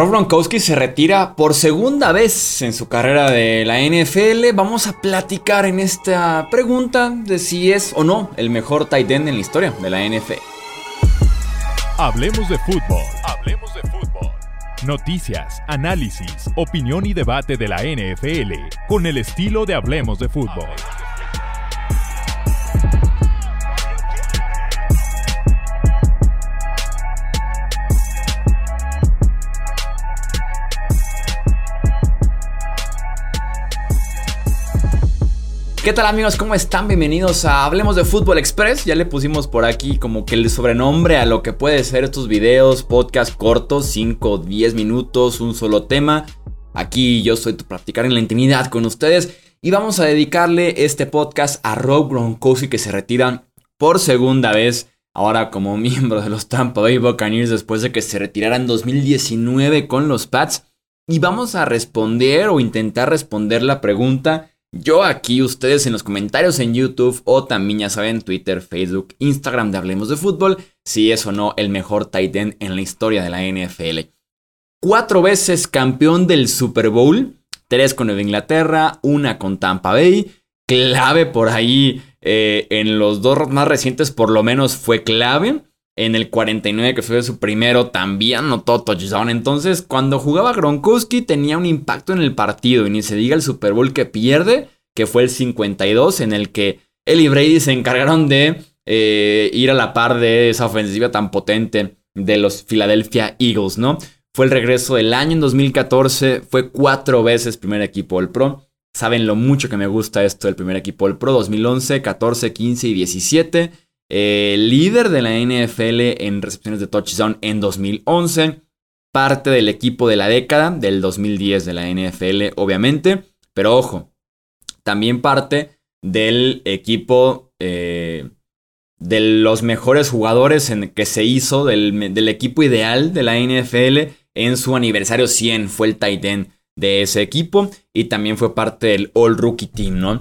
Rob Gronkowski se retira por segunda vez en su carrera de la NFL. Vamos a platicar en esta pregunta de si es o no el mejor tight end en la historia de la NFL. Hablemos de fútbol. Hablemos de fútbol. Noticias, análisis, opinión y debate de la NFL con el estilo de Hablemos de fútbol. ¿Qué tal amigos? ¿Cómo están? Bienvenidos a Hablemos de Fútbol Express. Ya le pusimos por aquí como que el sobrenombre a lo que puede ser estos videos, podcast cortos, 5 o 10 minutos, un solo tema. Aquí yo soy tu practicar en la intimidad con ustedes y vamos a dedicarle este podcast a Rob Gronkowski que se retira por segunda vez ahora como miembro de los Tampa Bay Buccaneers después de que se retirara en 2019 con los Pats. Y vamos a responder o intentar responder la pregunta yo aquí, ustedes en los comentarios en YouTube o también ya saben Twitter, Facebook, Instagram de Hablemos de Fútbol, si es o no el mejor tight end en la historia de la NFL. Cuatro veces campeón del Super Bowl, tres con Nueva Inglaterra, una con Tampa Bay, clave por ahí eh, en los dos más recientes por lo menos fue clave. En el 49, que fue su primero, también anotó touchdown. Entonces, cuando jugaba Gronkowski, tenía un impacto en el partido. Y ni se diga el Super Bowl que pierde, que fue el 52, en el que él y Brady se encargaron de eh, ir a la par de esa ofensiva tan potente de los Philadelphia Eagles, ¿no? Fue el regreso del año en 2014, fue cuatro veces primer equipo del Pro. Saben lo mucho que me gusta esto del primer equipo del Pro, 2011, 14, 15 y 17 eh, líder de la NFL en recepciones de touchdown en 2011, parte del equipo de la década del 2010 de la NFL, obviamente, pero ojo, también parte del equipo eh, de los mejores jugadores en que se hizo del, del, equipo ideal de la NFL en su aniversario 100, fue el tight end de ese equipo y también fue parte del All Rookie Team, ¿no?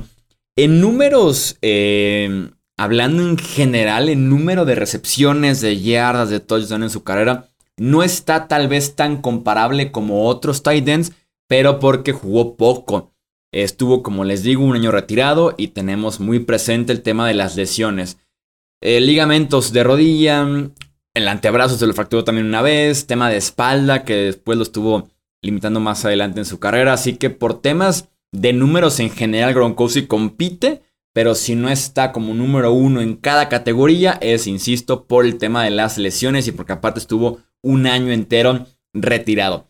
En números eh, hablando en general, el número de recepciones, de yardas, de touchdown en su carrera, no está tal vez tan comparable como otros tight ends, pero porque jugó poco. Estuvo, como les digo, un año retirado y tenemos muy presente el tema de las lesiones. Eh, ligamentos de rodilla, el antebrazo se lo fracturó también una vez, tema de espalda que después lo estuvo limitando más adelante en su carrera, así que por temas de números en general Gronkowski compite, pero si no está como número uno en cada categoría es, insisto, por el tema de las lesiones y porque aparte estuvo un año entero retirado.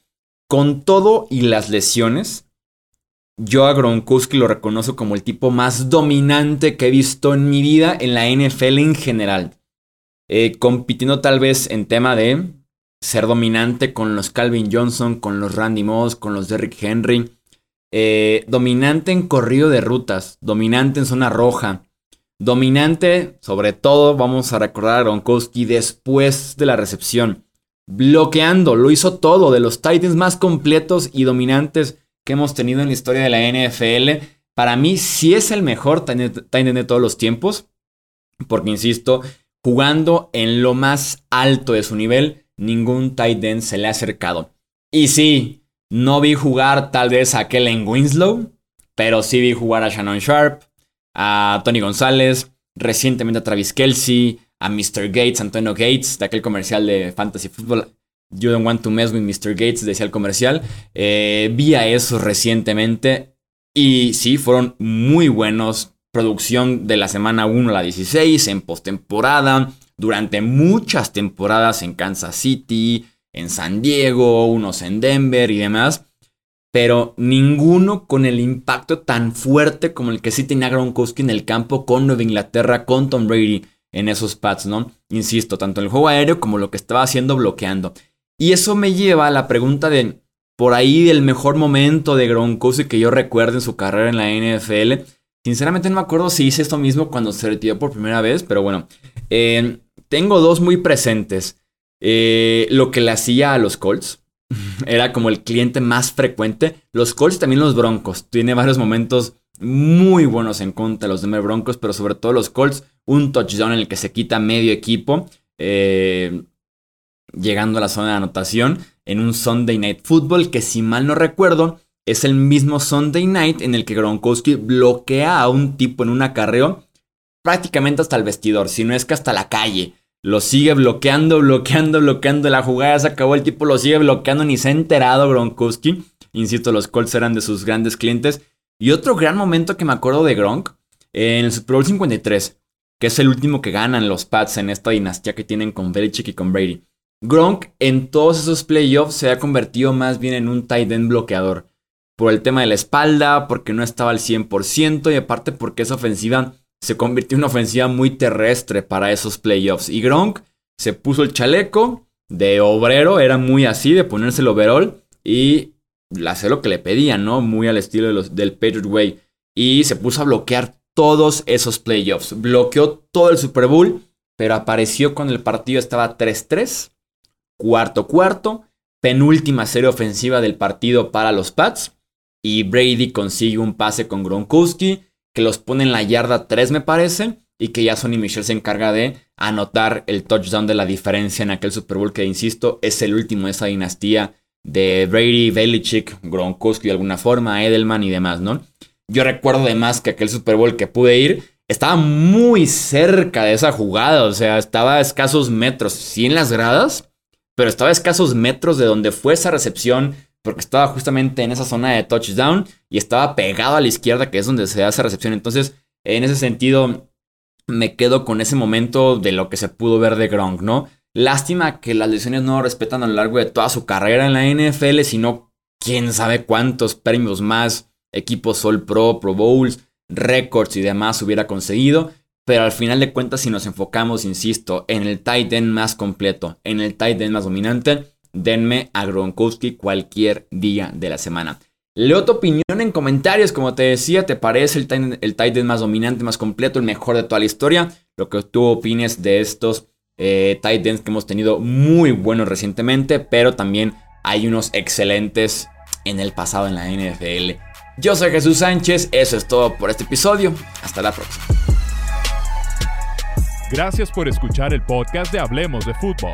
Con todo y las lesiones, yo a Gronkowski lo reconozco como el tipo más dominante que he visto en mi vida en la NFL en general. Eh, compitiendo tal vez en tema de ser dominante con los Calvin Johnson, con los Randy Moss, con los Derrick Henry eh, dominante en corrido de rutas, dominante en zona roja, dominante, sobre todo, vamos a recordar a Gronkowski después de la recepción, bloqueando, lo hizo todo, de los Titans más completos y dominantes que hemos tenido en la historia de la NFL. Para mí, sí es el mejor Titan de todos los tiempos, porque insisto, jugando en lo más alto de su nivel, ningún tight end se le ha acercado. Y sí, no vi jugar tal vez a Kellen Winslow, pero sí vi jugar a Shannon Sharp, a Tony González, recientemente a Travis Kelsey, a Mr. Gates, Antonio Gates, de aquel comercial de Fantasy Football. You don't want to mess with Mr. Gates, decía el comercial. Eh, vi a esos recientemente y sí, fueron muy buenos. Producción de la semana 1 a la 16, en postemporada, durante muchas temporadas en Kansas City, en San Diego, unos en Denver y demás, pero ninguno con el impacto tan fuerte como el que sí tenía Gronkowski en el campo con Nueva Inglaterra, con Tom Brady en esos pads, ¿no? Insisto, tanto en el juego aéreo como lo que estaba haciendo bloqueando. Y eso me lleva a la pregunta de, por ahí, del mejor momento de Gronkowski que yo recuerdo en su carrera en la NFL. Sinceramente no me acuerdo si hice esto mismo cuando se retiró por primera vez, pero bueno, eh, tengo dos muy presentes. Eh, lo que le hacía a los Colts. Era como el cliente más frecuente. Los Colts también los Broncos. Tiene varios momentos muy buenos en contra de los Denver Broncos, pero sobre todo los Colts. Un touchdown en el que se quita medio equipo. Eh, llegando a la zona de anotación. en un Sunday Night Football que si mal no recuerdo es el mismo Sunday Night en el que Gronkowski bloquea a un tipo en un acarreo prácticamente hasta el vestidor, si no es que hasta la calle. Lo sigue bloqueando, bloqueando, bloqueando. La jugada se acabó, el tipo lo sigue bloqueando, ni se ha enterado Gronkowski. Insisto, los Colts eran de sus grandes clientes. Y otro gran momento que me acuerdo de Gronk, en el Super Bowl 53, que es el último que ganan los Pats en esta dinastía que tienen con Belichick y con Brady. Gronk en todos esos playoffs se ha convertido más bien en un tight end bloqueador. Por el tema de la espalda, porque no estaba al 100% y aparte porque esa ofensiva se convirtió en una ofensiva muy terrestre para esos playoffs. Y Gronk se puso el chaleco de obrero, era muy así, de ponerse el overall y hacer lo que le pedían, ¿no? Muy al estilo del Patriot Way. Y se puso a bloquear todos esos playoffs. Bloqueó todo el Super Bowl, pero apareció cuando el partido estaba 3-3, cuarto cuarto, penúltima serie ofensiva del partido para los Pats. Y Brady consigue un pase con Gronkowski que los pone en la yarda 3 me parece, y que ya Sonny Michel se encarga de anotar el touchdown de la diferencia en aquel Super Bowl que, insisto, es el último de esa dinastía de Brady, Belichick, Gronkowski de alguna forma, Edelman y demás, ¿no? Yo recuerdo además que aquel Super Bowl que pude ir estaba muy cerca de esa jugada, o sea, estaba a escasos metros, sí en las gradas, pero estaba a escasos metros de donde fue esa recepción porque estaba justamente en esa zona de touchdown y estaba pegado a la izquierda, que es donde se hace recepción. Entonces, en ese sentido, me quedo con ese momento de lo que se pudo ver de Gronk, ¿no? Lástima que las lesiones no respetan a lo largo de toda su carrera en la NFL, sino quién sabe cuántos premios más, equipos All Pro, Pro Bowls, récords y demás hubiera conseguido. Pero al final de cuentas, si nos enfocamos, insisto, en el tight end más completo, en el tight end más dominante, denme a Gronkowski cualquier día de la semana. Leo tu opinión en comentarios, como te decía, ¿te parece el tight, el más dominante, más completo, el mejor de toda la historia? Lo que tú opines de estos eh, tight ends que hemos tenido muy buenos recientemente, pero también hay unos excelentes en el pasado en la NFL. Yo soy Jesús Sánchez, eso es todo por este episodio, hasta la próxima. Gracias por escuchar el podcast de Hablemos de Fútbol.